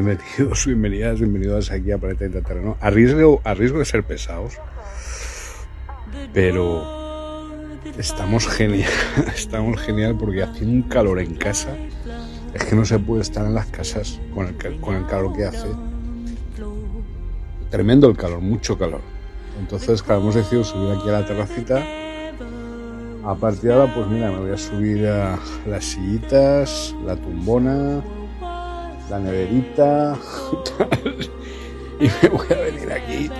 Bienvenidos, bienvenidas, bienvenidos aquí a Planeta Interterreno. A riesgo, a riesgo de ser pesados, pero estamos genial, estamos genial porque hace un calor en casa. Es que no se puede estar en las casas con el, con el calor que hace. Tremendo el calor, mucho calor. Entonces, claro, hemos decidido subir aquí a la terracita. A partir de ahora, pues mira, me voy a subir a las sillitas, la tumbona, la neverita y me voy a venir aquí.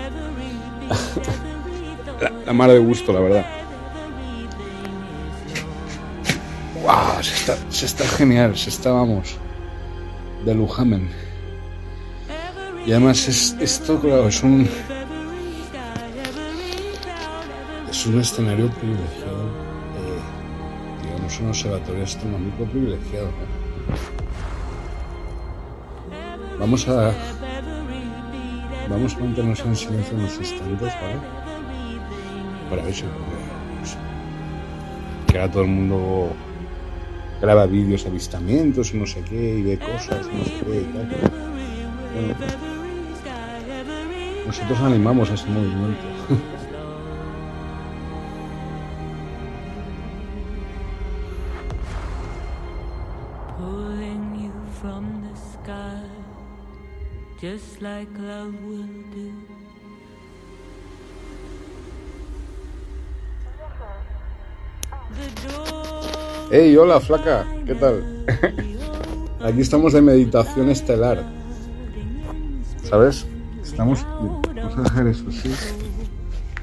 La, la mar de gusto, la verdad. ¡Wow! Se está, se está genial, se está, vamos, de lujamen. Y además es, esto, claro, es un... Es un escenario privilegiado, eh, digamos, un observatorio astronómico privilegiado. Vamos a. Vamos a mantenernos en silencio unos instantes, ¿vale? Para ver si. que ahora todo el mundo graba vídeos de avistamientos y no sé qué, y ve cosas, no sé qué y tal. Bueno, nosotros animamos a ese movimiento. like love will do. The door ¡Hey, hola, flaca! ¿Qué tal? Aquí estamos de meditación estelar. ¿Sabes? Estamos. Vamos a dejar eso, sí.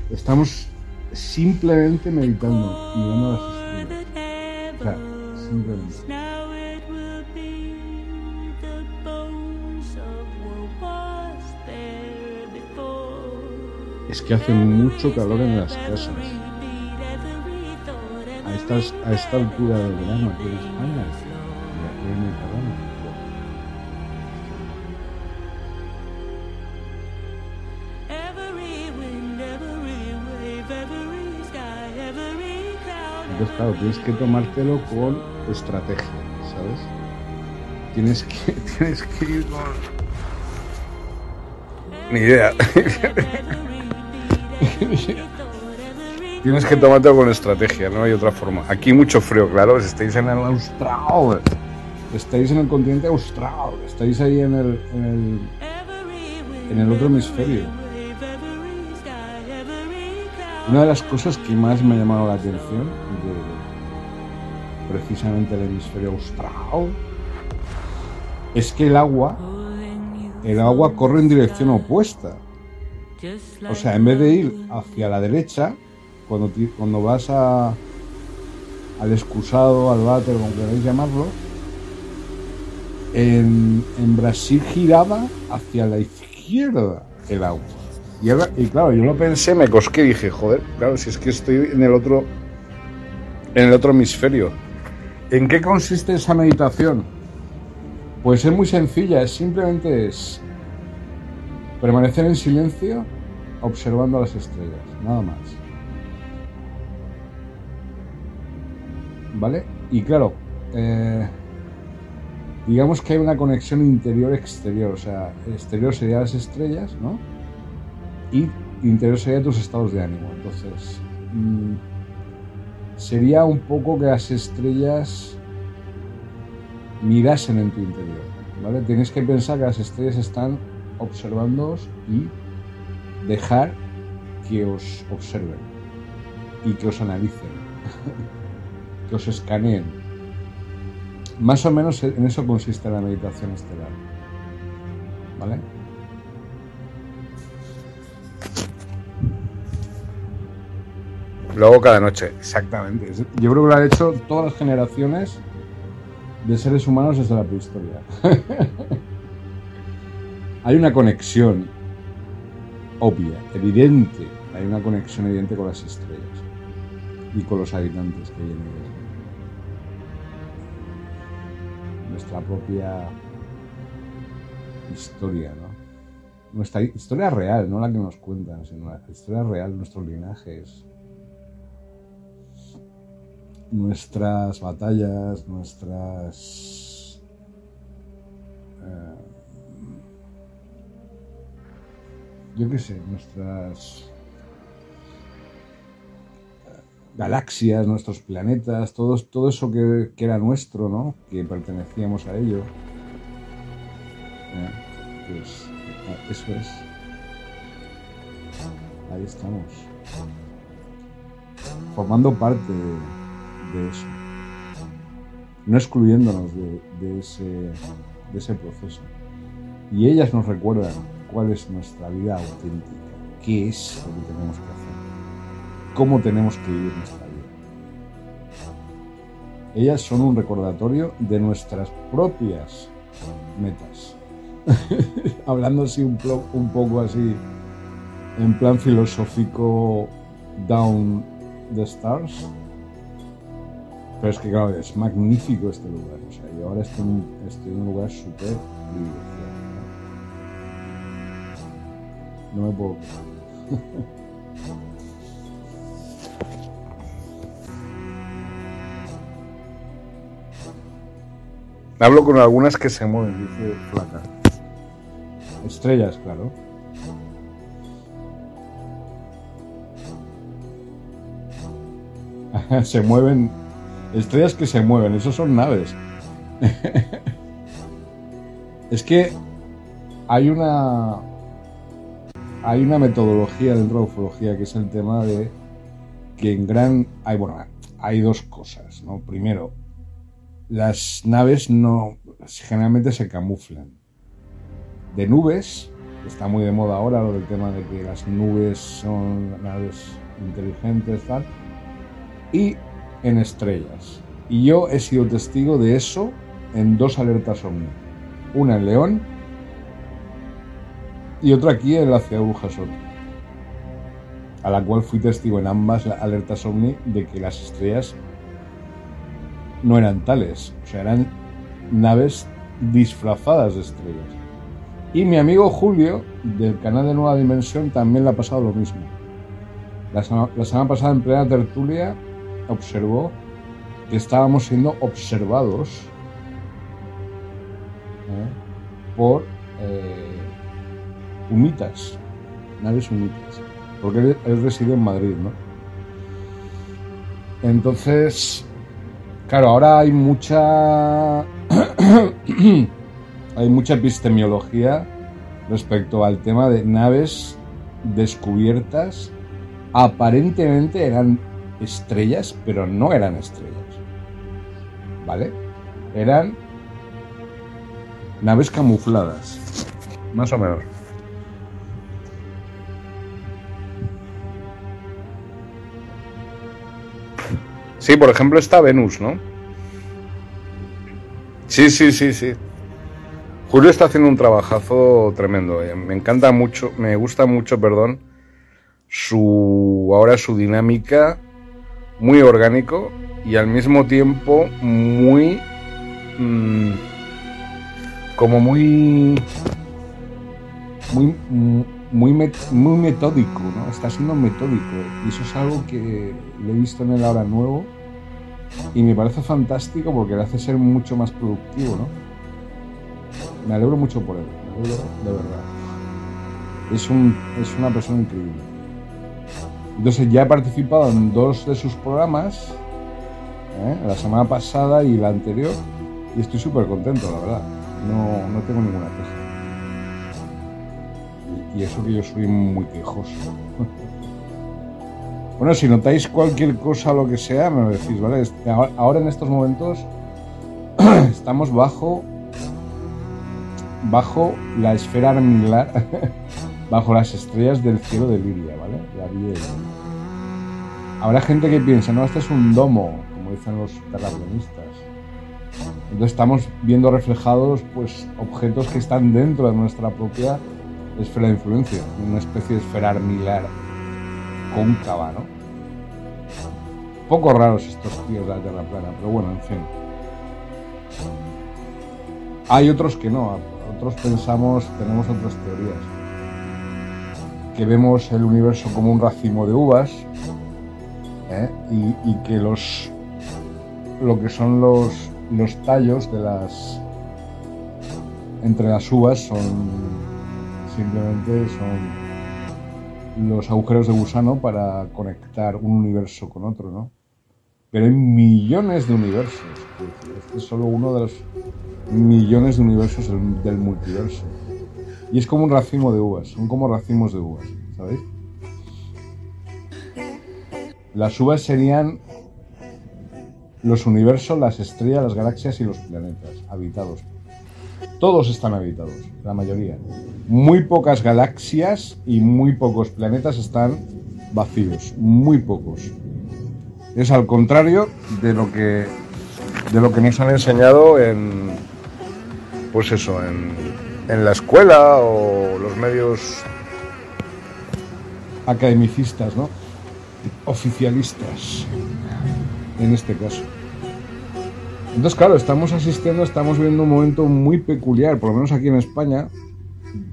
Estamos simplemente meditando, mirando las estrellas. O sea, simplemente. Es que hace mucho calor en las casas. A, estas, a esta altura del verano aquí en España. Y aquí en el. Entonces, claro, tienes que tomártelo con estrategia, ¿sabes? Tienes que, tienes que ir con... Ni idea. tienes que tomártelo con estrategia, no hay otra forma. Aquí mucho frío, claro, estáis en el austral. Estáis en el continente austral. Estáis ahí en el, en el, en el otro hemisferio. Una de las cosas que más me ha llamado la atención de precisamente el hemisferio austral es que el agua, el agua corre en dirección opuesta. O sea, en vez de ir hacia la derecha, cuando, cuando vas a, al excusado, al váter, como queráis llamarlo, en, en Brasil giraba hacia la izquierda el agua. Y claro, yo lo pensé, me cosqué y dije, joder, claro, si es que estoy en el otro, en el otro hemisferio. ¿En qué consiste esa meditación? Pues es muy sencilla, es simplemente es permanecer en silencio observando las estrellas, nada más. ¿Vale? Y claro, eh, digamos que hay una conexión interior-exterior, o sea, exterior sería las estrellas, ¿no? Y interior sería tus estados de ánimo. Entonces, mm, sería un poco que las estrellas mirasen en tu interior, ¿vale? Tienes que pensar que las estrellas están observándoos y dejar que os observen y que os analicen, que os escaneen. Más o menos en eso consiste la meditación estelar. ¿Vale? Luego cada noche, exactamente. Yo creo que lo han hecho todas las generaciones de seres humanos desde la prehistoria. Hay una conexión obvia, evidente. Hay una conexión evidente con las estrellas y con los habitantes que vienen Nuestra propia historia, ¿no? Nuestra historia real, no la que nos cuentan, sino la historia real, nuestros linajes, nuestras batallas, nuestras... Eh, yo qué sé, nuestras galaxias, nuestros planetas, todo, todo eso que, era nuestro, ¿no? Que pertenecíamos a ello. pues eso es. Ahí estamos. Formando parte de, eso. No excluyéndonos de, ese, de ese proceso. Y ellas nos recuerdan cuál es nuestra vida auténtica, qué es lo que tenemos que hacer, cómo tenemos que vivir nuestra vida. Ellas son un recordatorio de nuestras propias metas. Hablando así un, poco así, en plan filosófico, down the stars. Pero es que claro, es magnífico este lugar. O sea, yo ahora estoy, en un lugar súper privilegiado. No me puedo Hablo con algunas que se mueven, dice Flaca. Estrellas, claro. se mueven. Estrellas que se mueven, esos son naves. es que hay una hay una metodología dentro de ufología que es el tema de que en gran hay bueno hay dos cosas no primero las naves no generalmente se camuflan. De nubes está muy de moda ahora lo del tema de que las nubes son naves inteligentes tal y en estrellas. Y yo he sido testigo de eso en dos alertas ovni. Una en León y otra aquí en la ciudad de Burjasot, a la cual fui testigo en ambas alertas ovni de que las estrellas no eran tales, o sea, eran naves disfrazadas de estrellas. Y mi amigo Julio, del canal de Nueva Dimensión, también le ha pasado lo mismo. La semana, pasada, en plena tertulia, observó que estábamos siendo observados ¿eh? por eh, humitas, naves humitas, porque él, reside en Madrid, ¿no? Entonces, claro, ahora hay mucha hay mucha epistemiología respecto al tema de naves descubiertas aparentemente eran estrellas, pero no eran estrellas. ¿Vale? Eran naves camufladas, más o menos. Sí, por ejemplo está Venus, ¿no? Sí, sí, sí, sí. Julio está haciendo un trabajazo tremendo. Eh. Me encanta mucho, me gusta mucho, perdón, su ahora su dinámica, muy orgánico y al mismo tiempo muy... mm, como muy... Muy, muy, muy metódico, ¿no? Está siendo metódico. Y eso es algo que le he visto en el ahora nuevo y me parece fantástico porque le hace ser mucho más productivo, ¿no? Me alegro mucho por él, me alegro de verdad. Es, un, es una persona increíble. Entonces ya he participado en dos de sus programas, ¿eh? la semana pasada y la anterior, y estoy súper contento, la verdad. No, no tengo ninguna queja. Y, eso que yo soy muy quejoso. Bueno, si notáis cualquier cosa lo que sea, me lo decís, ¿vale? Ahora- en estos momentos estamos bajo bajo la esfera armilar, bajo las estrellas del cielo de Liria, ¿vale? Ariel. Habrá gente que piensa, no, este es un domo, como dicen los terraplanistas. Entonces estamos viendo reflejados pues objetos que están dentro de nuestra propia esfera de influencia, una especie de esfera armilar cóncava, ¿no? Poco raros estos tíos de la Tierra plana, pero bueno, en fin. Hay otros que no, otros pensamos, tenemos otras teorías. Que vemos el universo como un racimo de uvas ¿eh? y que los lo que son los, los tallos de las entre las uvas son simplemente son los agujeros de gusano para conectar un universo con otro, ¿no? Pero hay millones de universos. Este es solo uno de los millones de universos del multiverso. Y es como un racimo de uvas, son como racimos de uvas, ¿sabéis? Las uvas serían los universos, las estrellas, las galaxias y los planetas habitados. Todos están habitados, la mayoría. Muy pocas galaxias y muy pocos planetas están vacíos, muy pocos. Es al contrario de lo que de lo que nos han enseñado en pues eso, en, en la escuela o los medios academicistas, ¿no? Oficialistas, en este caso. Entonces, claro, estamos asistiendo, estamos viendo un momento muy peculiar, por lo menos aquí en España,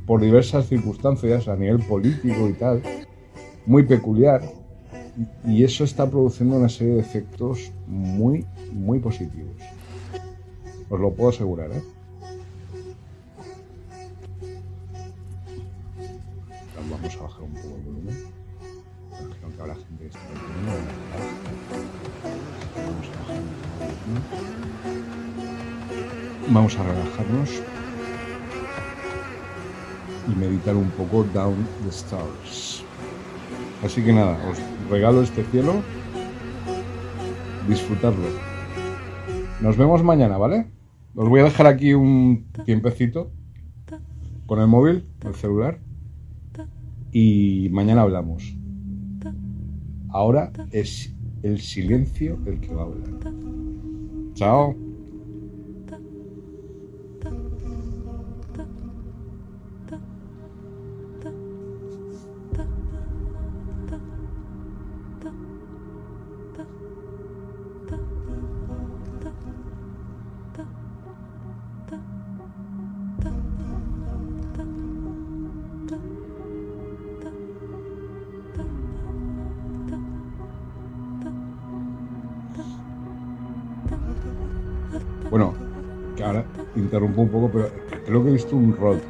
por diversas circunstancias a nivel político y tal, muy peculiar. Y eso está produciendo una serie de efectos muy, muy positivos. Os lo puedo asegurar, ¿eh? Vamos a bajar un poco el volumen. Imagino que habrá gente que está Vamos a relajarnos y meditar un poco Down the Stars. Así que nada, os regalo este cielo, disfrutarlo. Nos vemos mañana, ¿vale? Os voy a dejar aquí un tiempecito con el móvil, el celular, y mañana hablamos. Ahora es el silencio el que va a hablar. tell. Ahora.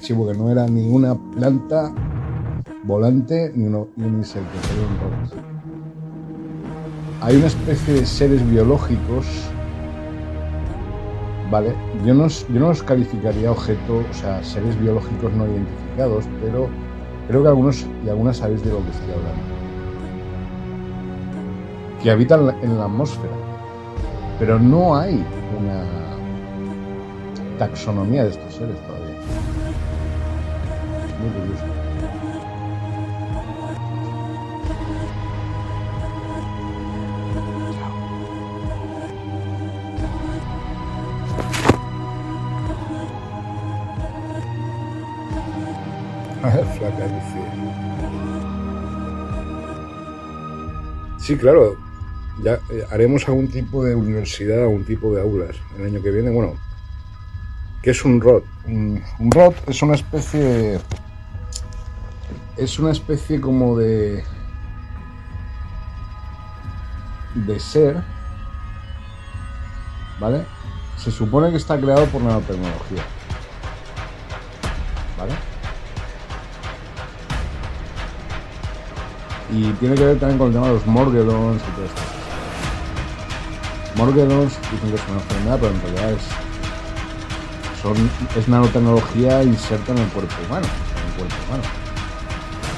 Sí, porque no era ni una planta volante ni, uno, ni un insecto. Hay una especie de seres biológicos, ¿vale? Yo no, yo no los calificaría objeto, o sea, seres biológicos no identificados, pero Creo que algunos y algunas sabéis de lo que estoy hablando. Que habitan en la atmósfera. Pero no hay una taxonomía de estos seres todavía. Muy curioso. Dice. Sí, claro. Ya eh, haremos algún tipo de universidad, algún tipo de aulas el año que viene. Bueno, ¿qué es un ROT? Un, un ROT es una especie. Es una especie como de. de ser. ¿Vale? Se supone que está creado por nanotecnología. ¿Vale? Y tiene que ver también con el tema de los morgedons y todo esto. Morgedons dicen que es una enfermedad, pero en realidad es, son, es nanotecnología inserta en el cuerpo humano. En el cuerpo humano.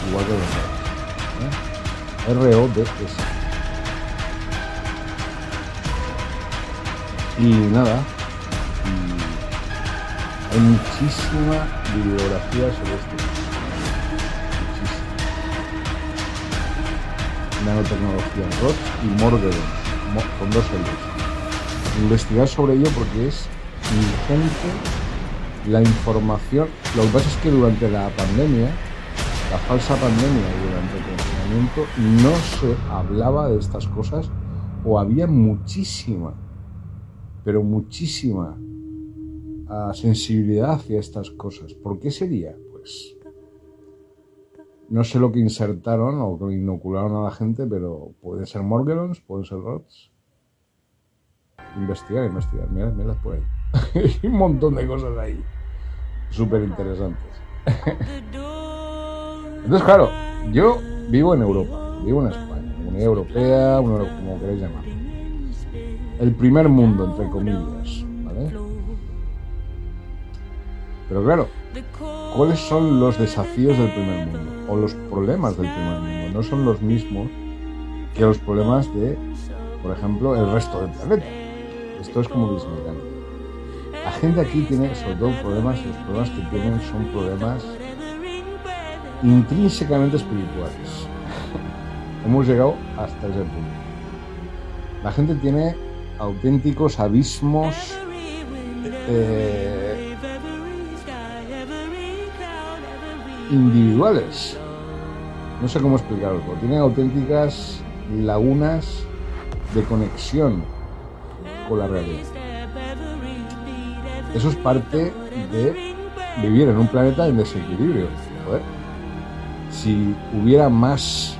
Igual que los ¿eh? R-O-D-S. Y nada, hay muchísima bibliografía sobre esto. Muchísima. Nanotecnología, ROT y Morgedon, con dos L's. Investigar sobre ello porque es ingente la información. Lo que pasa es que durante la pandemia, la falsa pandemia y durante el confinamiento, no se hablaba de estas cosas o había muchísima pero muchísima uh, sensibilidad hacia estas cosas. ¿Por qué sería? Pues no sé lo que insertaron o que inocularon a la gente, pero pueden ser Morgellons, pueden ser Rods. Investigar, investigar, mira, mira por ahí. Hay un montón de cosas ahí, súper interesantes. Entonces, claro, yo vivo en Europa, vivo en España, Unión Europea, como queréis llamar el primer mundo, entre comillas. ¿vale? Pero claro, ¿cuáles son los desafíos del primer mundo? O los problemas del primer mundo. No son los mismos que los problemas de, por ejemplo, el resto del planeta. Esto es como disminuir. La gente aquí tiene sobre todo problemas, y los problemas que tienen son problemas intrínsecamente espirituales. Hemos llegado hasta ese punto. La gente tiene auténticos abismos eh, individuales. No sé cómo explicarlo. Tienen auténticas lagunas de conexión con la realidad. Eso es parte de vivir en un planeta en desequilibrio. Si hubiera más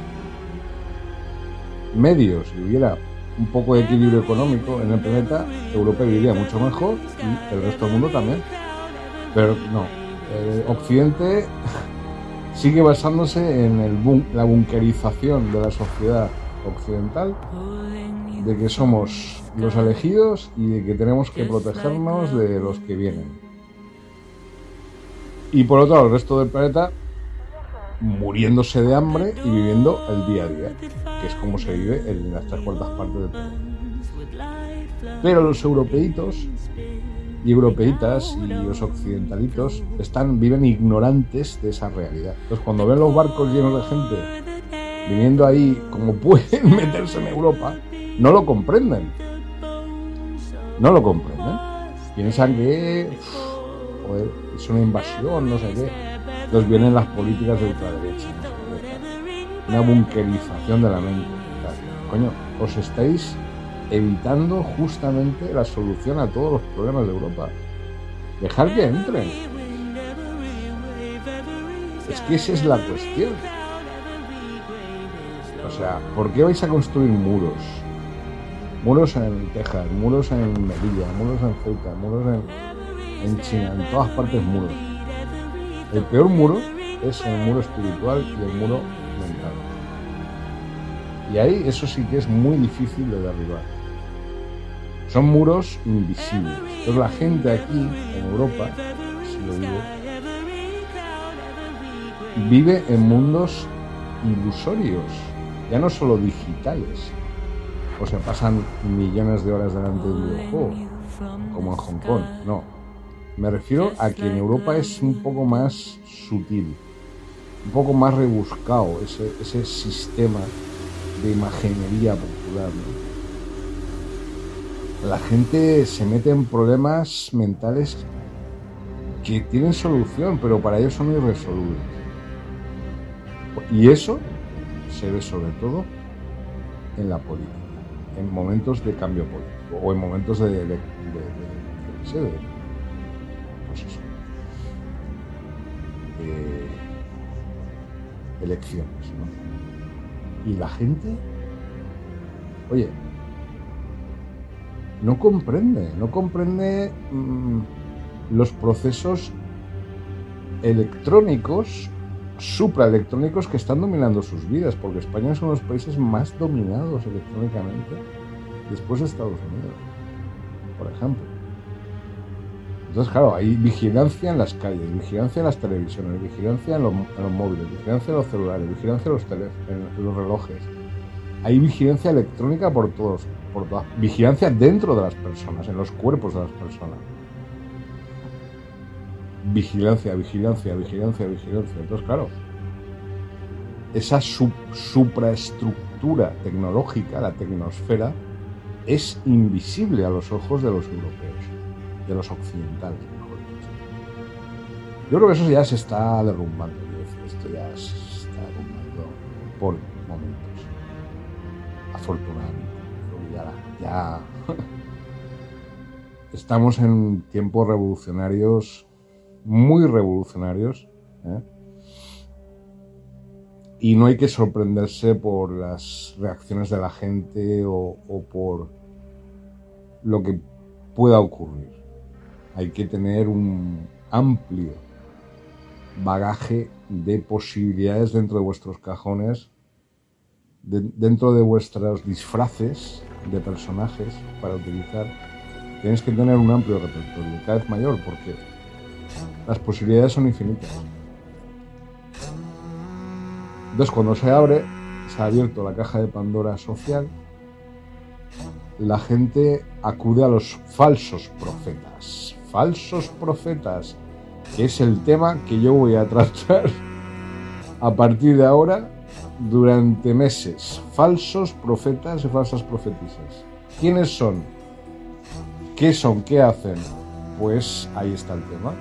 medios, si hubiera un poco de equilibrio económico en el planeta, Europa viviría mucho mejor y el resto del mundo también. Pero no, Occidente sigue basándose en el la bunkerización de la sociedad occidental, de que somos los elegidos y de que tenemos que protegernos de los que vienen. Y por otro lado, el resto del planeta muriéndose de hambre y viviendo el día a día, que es como se vive en las tres cuartas partes del planeta. Pero los europeitos y europeitas y los occidentalitos están, viven ignorantes de esa realidad. Entonces cuando ven los barcos llenos de gente viniendo ahí como pueden meterse en Europa, no lo comprenden. No lo comprenden. Piensan que es una invasión, no sé qué entonces vienen las políticas de ultraderecha, una bunkerización de la mente. Coño, os estáis evitando justamente la solución a todos los problemas de Europa. Dejar que entren. Es que esa es la cuestión. O sea, ¿por qué vais a construir muros? Muros en Texas, muros en Melilla, muros en Ceuta, muros en, en China, en todas partes muros el peor muro es el muro espiritual y el muro mental. Y ahí eso sí que es muy difícil de derribar. Son muros invisibles. Pero la gente aquí, en Europa, si lo digo, vive en mundos ilusorios, ya no solo digitales. O sea, pasan millones de horas delante de un videojuego, como en Hong Kong. No, me refiero a que en Europa es un poco más sutil, un poco más rebuscado ese, ese sistema de imaginería popular. La gente se mete en problemas mentales que tienen solución, pero para ellos son irresolubles. Y eso se ve sobre todo en la política, en momentos de cambio político o en momentos de, pues de elecciones, ¿no? Y la gente, oye, no comprende, no comprende mm, los procesos electrónicos, supraelectrónicos que están dominando sus vidas, porque España es uno de los países más dominados electrónicamente después de Estados Unidos, por ejemplo. Entonces, claro, hay vigilancia en las calles, vigilancia en las televisiones, vigilancia en los, móviles, vigilancia en los celulares, vigilancia en los, en los relojes. Hay vigilancia electrónica por todos, por todas, vigilancia dentro de las personas, en los cuerpos de las personas. Vigilancia, vigilancia, vigilancia, vigilancia. Entonces, claro, esa supraestructura tecnológica, la tecnosfera, es invisible a los ojos de los europeos, de los occidentales, mejor dicho. Yo creo que eso ya se está derrumbando, esto ya se está derrumbando por momentos. Afortunadamente. Ya, estamos en tiempos revolucionarios, muy revolucionarios, ¿eh? y no hay que sorprenderse por las reacciones de la gente o, por lo que pueda ocurrir. Hay que tener un amplio bagaje de posibilidades dentro de vuestros cajones, de- dentro de vuestros disfraces de personajes para utilizar. Tienes que tener un amplio repertorio, cada vez mayor, porque las posibilidades son infinitas. Entonces, cuando se abre, se ha abierto la caja de Pandora social, la gente acude a los falsos profetas. Falsos profetas, que es el tema que yo voy a tratar a partir de ahora durante meses. Falsos profetas y falsas profetisas. ¿Quiénes son? ¿Qué son? ¿Qué hacen? Pues ahí está el tema.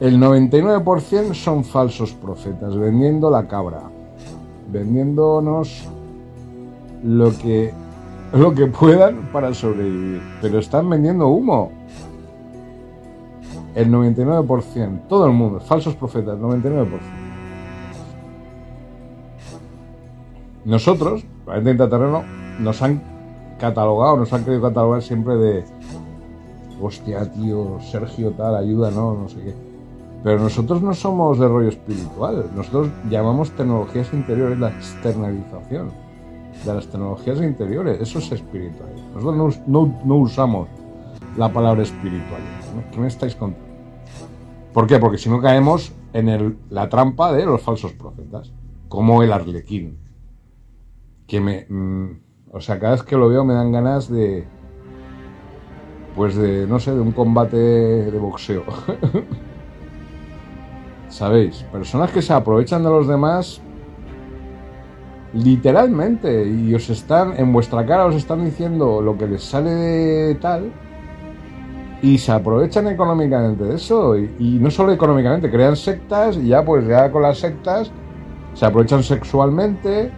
El 99% son falsos profetas, vendiendo la cabra, vendiéndonos lo que, lo que puedan para sobrevivir. Pero están vendiendo humo. El 99%, todo el mundo, falsos profetas, 99%. Nosotros, Planeta Intraterreno, nos han catalogado, nos han querido catalogar siempre de hostia, tío, Sergio, tal, ayuda, no, no sé qué. Pero nosotros no somos de rollo espiritual. Nosotros llamamos tecnologías interiores la externalización de las tecnologías interiores. Eso es espiritual. Nosotros no, usamos la palabra espiritual. ¿Qué me estáis contando? ¿Por qué? Porque si no caemos en el- la trampa de los falsos profetas, como el arlequín. Que me. mm, o sea, cada vez que lo veo me dan ganas de. Pues de, no sé, de un combate de boxeo. ¿Sabéis? Personas que se aprovechan de los demás literalmente y os están en vuestra cara os están diciendo lo que les sale de tal y se aprovechan económicamente de eso y, y no solo económicamente crean sectas y ya pues ya con las sectas se aprovechan sexualmente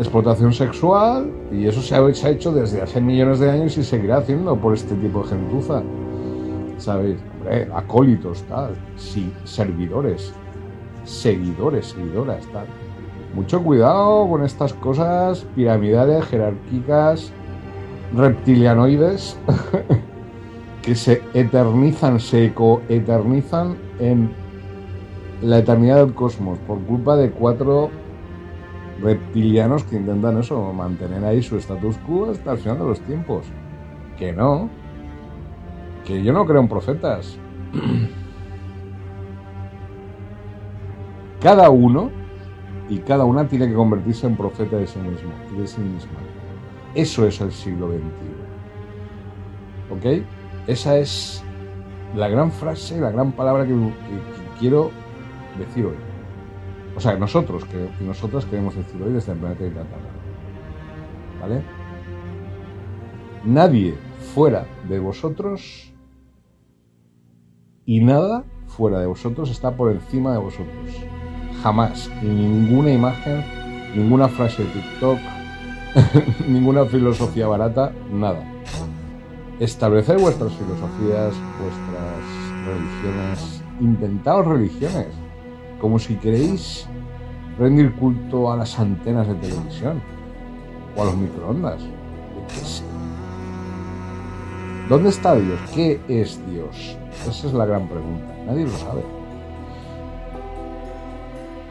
explotación sexual y eso se ha, hecho desde hace millones de años y seguirá haciendo por este tipo de gentuza ¿sabéis? Acólitos, tal, sí, servidores, seguidores, seguidoras, tal. Mucho cuidado con estas cosas piramidales, jerárquicas, reptilianoides, que se eternizan, se ecoeternizan en la eternidad del cosmos por culpa de cuatro reptilianos que intentan eso, mantener ahí su status quo hasta el final de los tiempos. Que no, que yo no creo en profetas. Cada uno y cada una tiene que convertirse en profeta de sí mismo de sí misma. Eso es el siglo XXI. ¿Ok? Esa es la gran frase, la gran palabra que quiero decir hoy. O sea, nosotros que, nosotras queremos decir hoy desde el planeta de Tierra. ¿Vale? Nadie fuera de vosotros y nada fuera de vosotros está por encima de vosotros. Jamás. ninguna imagen, ninguna frase de TikTok, ninguna filosofía barata, nada. Establecer vuestras filosofías, vuestras religiones, inventaos religiones, como si queréis rendir culto a las antenas de televisión o a los microondas. ¿Dónde está Dios? ¿Qué es Dios? Esa es la gran pregunta. Nadie lo sabe.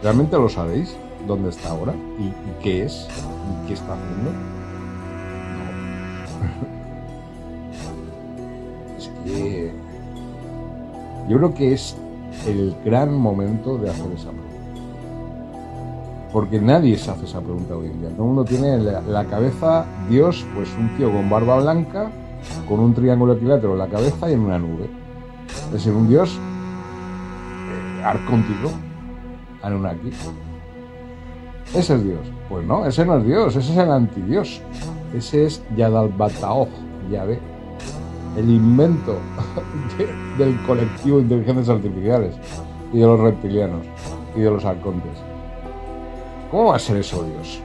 ¿Realmente lo sabéis? ¿Dónde está ahora? ¿Y, qué es? ¿Y qué está haciendo? Es que yo creo que es el gran momento de hacer esa pregunta. Porque nadie se hace esa pregunta hoy en día. Todo el mundo tiene en la cabeza Dios, pues un tío con barba blanca, con un triángulo equilátero en la cabeza y en una nube. Es decir, un Dios eh, arcóntico, Anunnaki. Ese es Dios. Pues no, ese no es Dios, ese es el antidios. Ese es Yadalbataoj, ya ve. El invento del colectivo de inteligencias artificiales y de los reptilianos y de los arcontes. ¿Cómo va a ser eso Dios?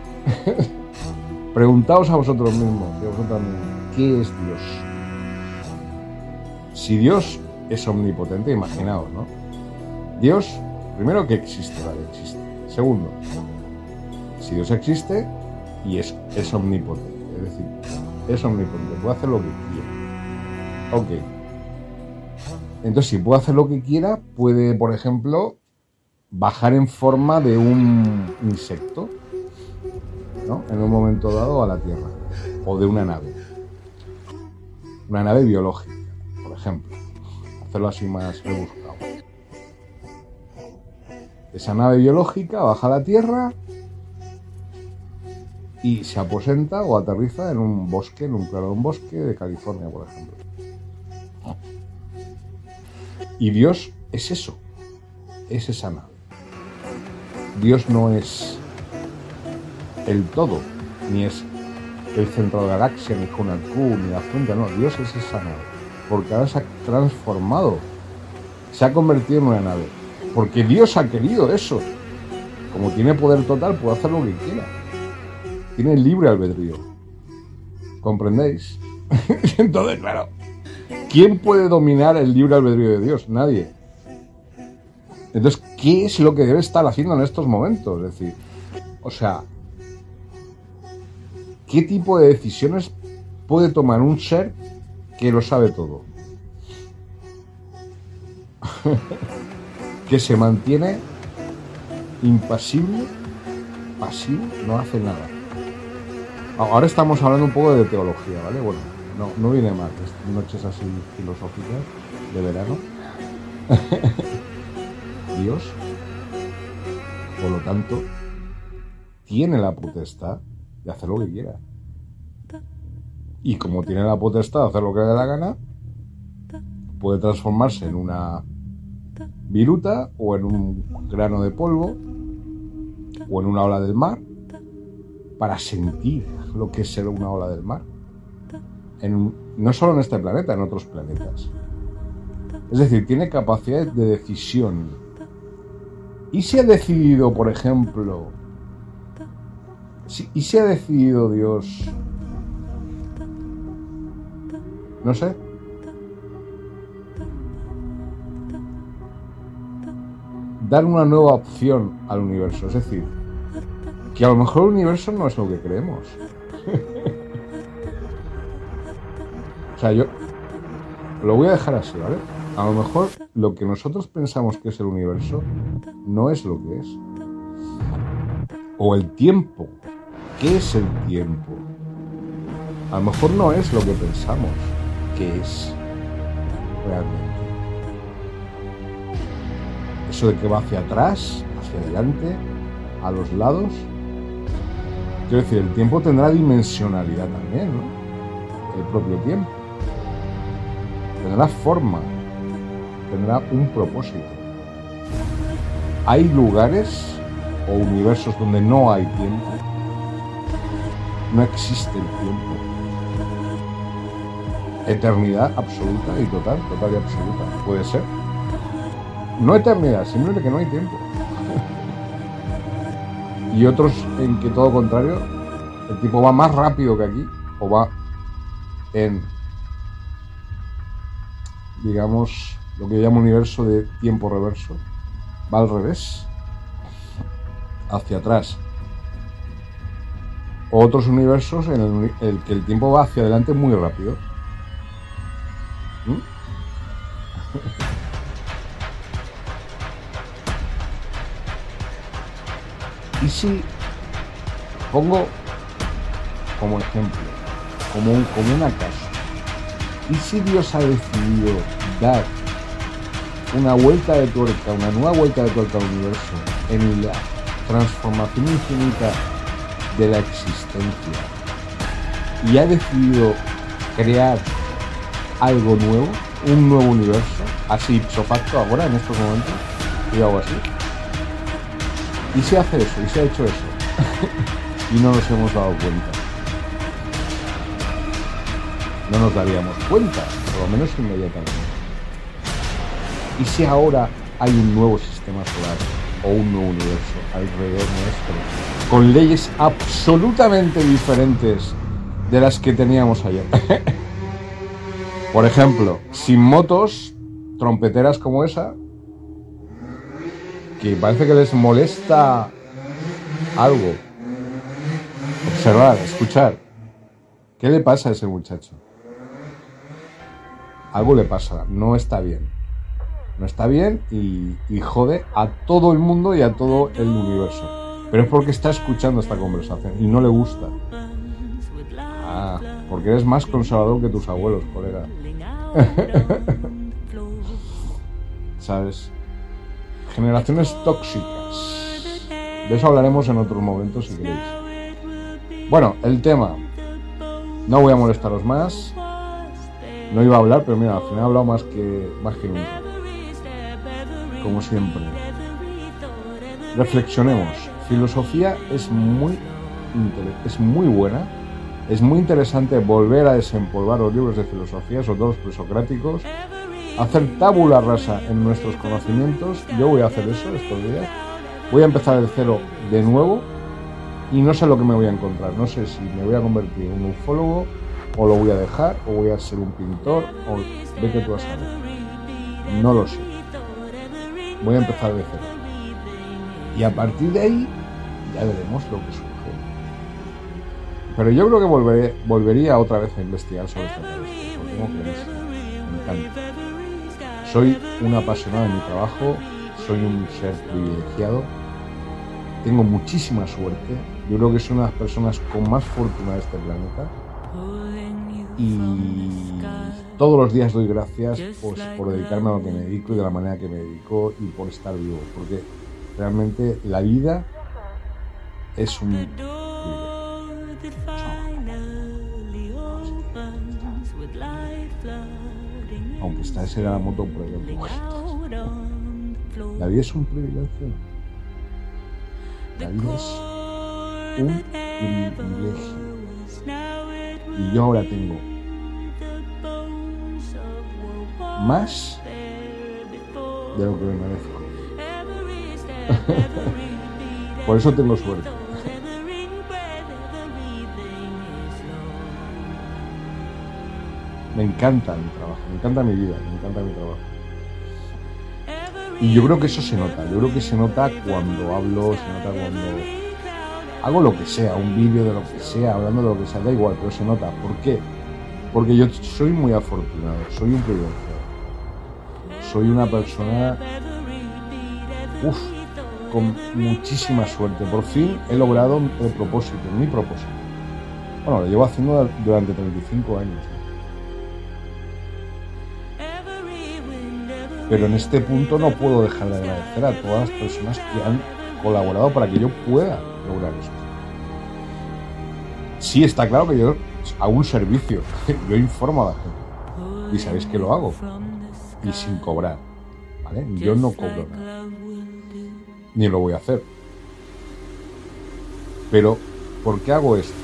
Preguntaos a vosotros mismos y a mismos, ¿qué es Dios? Si Dios es omnipotente, imaginaos, ¿no? Dios, primero que existe, vale, existe. Segundo, si Dios existe y es, es omnipotente, es decir, es omnipotente, puede hacer lo que quiera. Ok. Entonces, si puede hacer lo que quiera, puede, por ejemplo, bajar en forma de un insecto, ¿no? En un momento dado a la Tierra, o de una nave. Una nave biológica, por ejemplo. Hacerlo así más rebuscado. Esa nave biológica baja a la Tierra y se aposenta o aterriza en un bosque, en un claro de un bosque de California, por ejemplo. Y Dios es eso, es esa nave. Dios no es el todo, ni es el centro de la galaxia, ni Q, ni la fuente, no, Dios es esa nave, porque ahora se ha transformado, se ha convertido en una nave, porque Dios ha querido eso. Como tiene poder total, puede hacer lo que quiera. Tiene libre albedrío. ¿Comprendéis? Entonces, claro, ¿quién puede dominar el libre albedrío de Dios? Nadie. Entonces, ¿qué es lo que debe estar haciendo en estos momentos? Es decir, o sea, ¿qué tipo de decisiones puede tomar un ser que lo sabe todo? que se mantiene impasible, pasivo, no hace nada. Ahora estamos hablando un poco de teología, ¿vale? Bueno, no, no viene mal, noches así filosóficas de verano. Dios, por lo tanto, tiene la potestad de hacer lo que quiera. Y como tiene la potestad de hacer lo que le dé la gana, puede transformarse en una viruta o en un grano de polvo o en una ola del mar para sentir lo que es ser una ola del mar. No solo en este planeta, en otros planetas. Es decir, tiene capacidad de decisión ¿Y si ha decidido, por ejemplo, ¿y si ha decidido Dios, no sé, dar una nueva opción al universo? Es decir, que a lo mejor el universo no es lo que creemos. o sea, yo lo voy a dejar así, ¿vale? A lo mejor lo que nosotros pensamos que es el universo no es lo que es. O el tiempo. ¿Qué es el tiempo? A lo mejor no es lo que pensamos que es realmente. Eso de que va hacia atrás, hacia adelante, a los lados. Quiero decir, el tiempo tendrá dimensionalidad también, ¿no? El propio tiempo. Tendrá forma, tendrá un propósito. Hay lugares o universos donde no hay tiempo. No existe el tiempo. Eternidad absoluta y total, total y absoluta. Puede ser. No eternidad, simplemente que no hay tiempo. y otros en que todo contrario, el tipo va más rápido que aquí, o va en, digamos, lo que yo llamo universo de tiempo reverso, va al revés, hacia atrás. Otros universos en el, que el tiempo va hacia adelante muy rápido. ¿Mm? y si pongo como ejemplo, como, un, como una casa, y si Dios ha decidido dar una vuelta de tuerca, una nueva vuelta de tuerca al universo en la transformación infinita de la existencia y ha decidido crear algo nuevo, un nuevo universo, así ipso ahora en estos momentos, y algo así. Y se hace eso, y se ha hecho eso. y no nos hemos dado cuenta. No nos daríamos cuenta, por lo menos inmediatamente. ¿Y si ahora hay un nuevo sistema solar o un nuevo universo alrededor nuestro, con leyes absolutamente diferentes de las que teníamos ayer? Por ejemplo, sin motos trompeteras como esa, que parece que les molesta algo. Observar, escuchar. ¿Qué le pasa a ese muchacho? Algo le pasa, no está bien no está bien y, jode a todo el mundo y a todo el universo. Pero es porque está escuchando esta conversación y no le gusta. Ah, porque eres más conservador que tus abuelos, colega. ¿Sabes? Generaciones tóxicas. De eso hablaremos en otros momentos si queréis. Bueno, el tema. No voy a molestaros más. No iba a hablar, pero mira, al final he hablado más que, más que nunca como siempre. Reflexionemos. Filosofía es muy, es muy buena. Es muy interesante volver a desempolvar los libros de filosofía, sobre todo los presocráticos, hacer tabula rasa en nuestros conocimientos. Yo voy a hacer eso estos días. Voy a empezar de cero de nuevo y no sé lo que me voy a encontrar. No sé si me voy a convertir en un ufólogo o lo voy a dejar o voy a ser un pintor o ve que tú a saber. No lo sé voy a empezar de cero. Y a partir de ahí ya veremos lo que surge. Pero yo creo que volveré, volvería otra vez a investigar sobre esta cosa. Me encanta. Soy un apasionado de mi trabajo, soy un ser privilegiado, tengo muchísima suerte. Yo creo que soy una de las personas con más fortuna de este planeta. Y todos los días doy gracias pues, por dedicarme a lo que me dedico y de la manera que me dedico y por estar vivo, porque realmente la vida es un Aunque esta será la moto por ejemplo. La vida es un privilegio. La vida es un privilegio. Y yo ahora tengo más de lo que me merezco. Por eso tengo suerte. Me encanta mi trabajo, me encanta mi vida, me encanta mi trabajo. Y yo creo que eso se nota, yo creo que se nota cuando hablo, se nota cuando hago lo que sea, un vídeo de lo que sea, hablando de lo que sea, da igual, pero se nota. ¿Por qué? Porque yo soy muy afortunado, soy un privilegiado soy una persona uf, con muchísima suerte. Por fin he logrado el propósito, mi propósito. Bueno, lo llevo haciendo durante 35 años. Pero en este punto no puedo dejar de agradecer a todas las personas que han colaborado para que yo pueda lograr eso. Sí, está claro que yo hago un servicio, yo informo a la gente. Y sabéis que lo hago y sin cobrar. ¿vale? Yo no cobro nada. Ni lo voy a hacer. Pero, ¿por qué hago esto?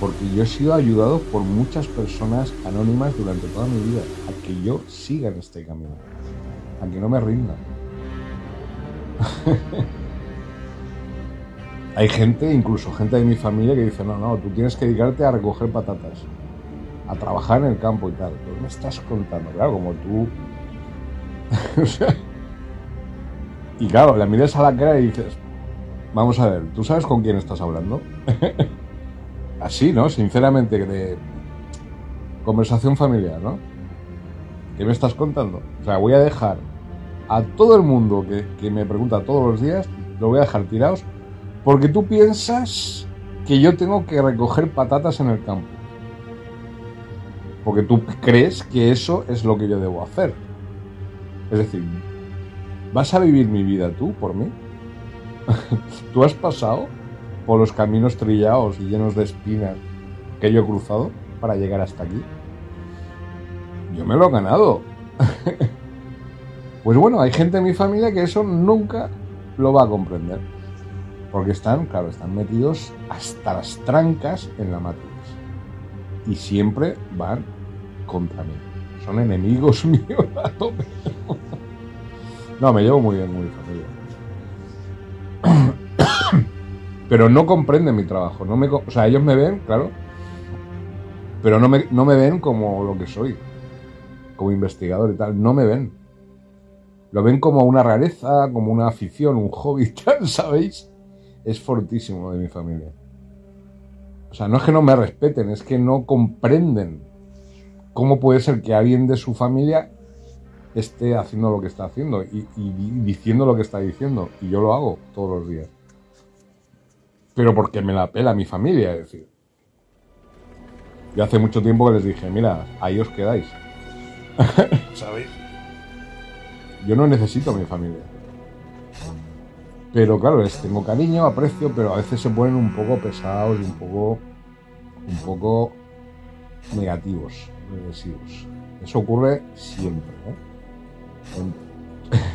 Porque yo he sido ayudado por muchas personas anónimas durante toda mi vida a que yo siga en este camino. a que no me rinda. Hay gente, incluso gente de mi familia, que dice, no, no, tú tienes que dedicarte a recoger patatas, a trabajar en el campo y tal. Pero me estás contando, claro, como tú... y claro, le miras a la cara y dices, vamos a ver, ¿tú sabes con quién estás hablando? Así, ¿no? Sinceramente, de conversación familiar, ¿no? ¿Qué me estás contando? O sea, voy a dejar a todo el mundo que, que me pregunta todos los días, lo voy a dejar tirados porque tú piensas que yo tengo que recoger patatas en el campo. Porque tú crees que eso es lo que yo debo hacer. Es decir, ¿vas a vivir mi vida tú por mí? ¿Tú has pasado por los caminos trillados y llenos de espinas que yo he cruzado para llegar hasta aquí? Yo me lo he ganado. pues bueno, hay gente en mi familia que eso nunca lo va a comprender. Porque están, claro, están metidos hasta las trancas en la Matrix. Y siempre van contra mí. Son enemigos míos a tope. No, me llevo muy bien mi familia. Pero no comprenden mi trabajo. No me, o sea, ellos me ven, claro. Pero no me, no me ven como lo que soy. Como investigador y tal. No me ven. Lo ven como una rareza, como una afición, un hobby, tal, ¿sabéis? Es fortísimo de mi familia. O sea, no es que no me respeten, es que no comprenden cómo puede ser que alguien de su familia esté haciendo lo que está haciendo y, diciendo lo que está diciendo. Y yo lo hago todos los días. Pero porque me la pela mi familia, es decir. Yo hace mucho tiempo que les dije, mira, ahí os quedáis. ¿Sabéis? Yo no necesito a mi familia. Pero claro, les tengo cariño, aprecio, pero a veces se ponen un poco pesados y un poco, un poco negativos, agresivos. Eso ocurre siempre, ¿eh?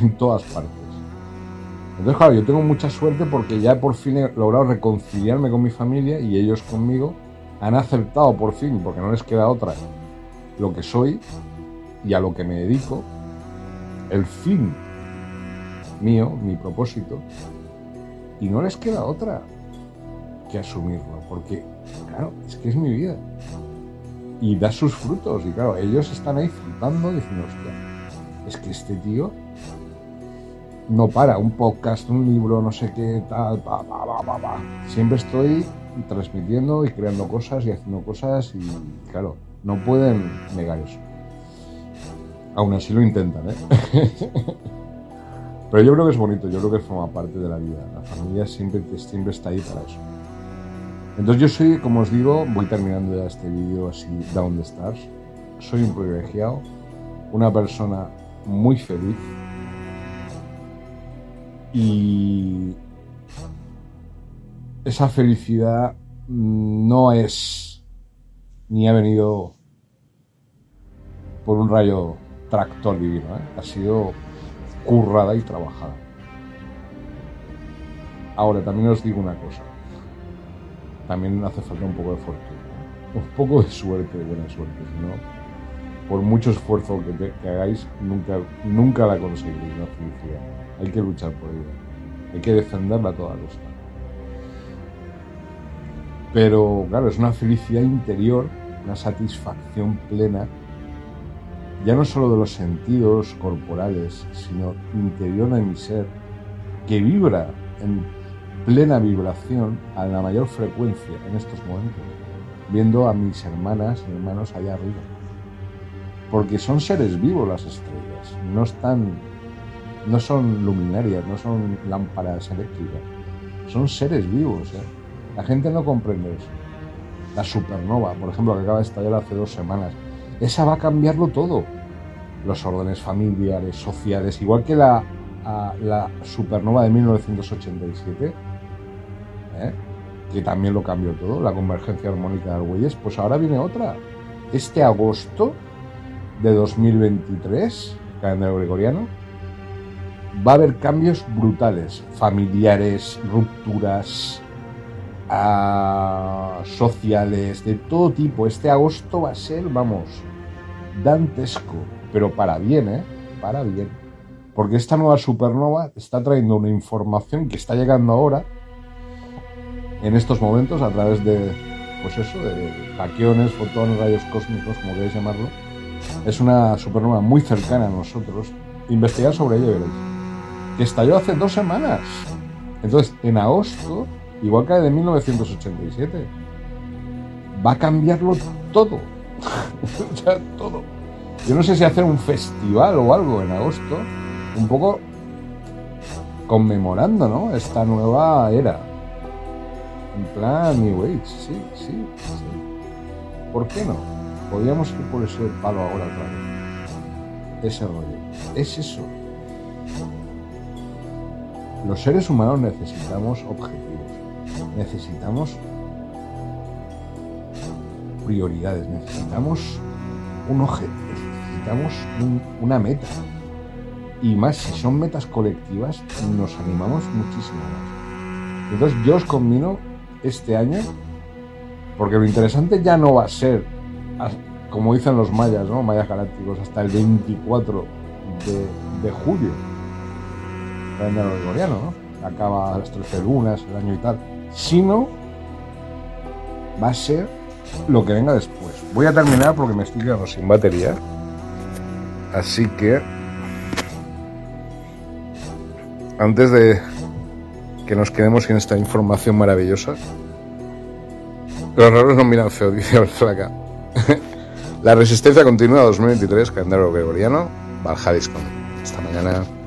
en, todas partes. Entonces, claro, yo tengo mucha suerte porque ya por fin he logrado reconciliarme con mi familia y ellos conmigo han aceptado por fin, porque no les queda otra, lo que soy y a lo que me dedico, el fin mío, mi propósito, y no les queda otra que asumirlo, porque, claro, es que es mi vida. Y da sus frutos, y claro, ellos están ahí flipando diciendo, hostia, es que este tío no para, un podcast, un libro, no sé qué, tal, pa, pa, pa, pa, Siempre estoy transmitiendo y creando cosas y haciendo cosas y, claro, no pueden negar eso. Aún así lo intentan, ¿eh? Pero yo creo que es bonito, yo creo que forma parte de la vida. La familia siempre, siempre está ahí para eso. Entonces yo soy, como os digo, voy terminando ya este vídeo así, down the stars. Soy un privilegiado, una persona muy feliz y esa felicidad no es ni ha venido por un rayo tractor divino, ¿eh? ha sido currada y trabajada. Ahora, también os digo una cosa. También hace falta un poco de fortuna. Un poco de suerte, de buena suerte. Si no, por mucho esfuerzo que, hagáis, nunca, nunca la conseguiréis, la felicidad. Hay que luchar por ella. Hay que defenderla a toda costa. Pero, claro, es una felicidad interior, una satisfacción plena ya no solo de los sentidos corporales, sino interior de mi ser, que vibra en plena vibración a la mayor frecuencia en estos momentos, viendo a mis hermanas y hermanos allá arriba. Porque son seres vivos las estrellas, no están, no son luminarias, no son lámparas eléctricas, son seres vivos. ¿eh? La gente no comprende eso. La supernova, por ejemplo, que acaba de estallar hace dos semanas, esa va a cambiarlo todo. Los órdenes familiares, sociales, igual que la, la supernova de 1987, ¿eh? que también lo cambió todo, la convergencia armónica de Argüelles, pues ahora viene otra. Este agosto de 2023, calendario gregoriano, va a haber cambios brutales, familiares, rupturas, ah, sociales, de todo tipo. Este agosto va a ser, vamos, dantesco, pero para bien, ¿eh? Para bien. Porque esta nueva supernova está trayendo una información que está llegando ahora, en estos momentos, a través de, pues eso, de taquiones, fotones, rayos cósmicos, como queréis llamarlo. Es una supernova muy cercana a nosotros. Investigar sobre ella veréis. Que estalló hace dos semanas. Entonces, en agosto, igual que de 1987, va a cambiarlo todo. sea, todo. Yo no sé si hacer un festival o algo en agosto, un poco conmemorando, ¿no? Esta nueva era. En plan New Age, sí, sí, sí. ¿Por qué no? Podríamos ir por ese palo ahora otra vez. Ese rollo. Es eso. Los seres humanos necesitamos objetivos. Necesitamos prioridades. Necesitamos un objetivo. Necesitamos un- una meta. Y más, si son metas colectivas, nos animamos muchísimo más. Entonces yo os combino este año, porque lo interesante ya no va a ser, como dicen los mayas, ¿no? Mayas galácticos, hasta el 24 de, de julio. Calendario ¿no? Acaba las 13 lunas, el año y tal. Sino va a ser lo que venga después. Voy a terminar porque me estoy quedando sin batería. Así que antes de que nos quedemos sin esta información maravillosa. Los raros no miran feo, dice. La resistencia continúa 2023, calendario gregoriano, Valhalla Hasta mañana.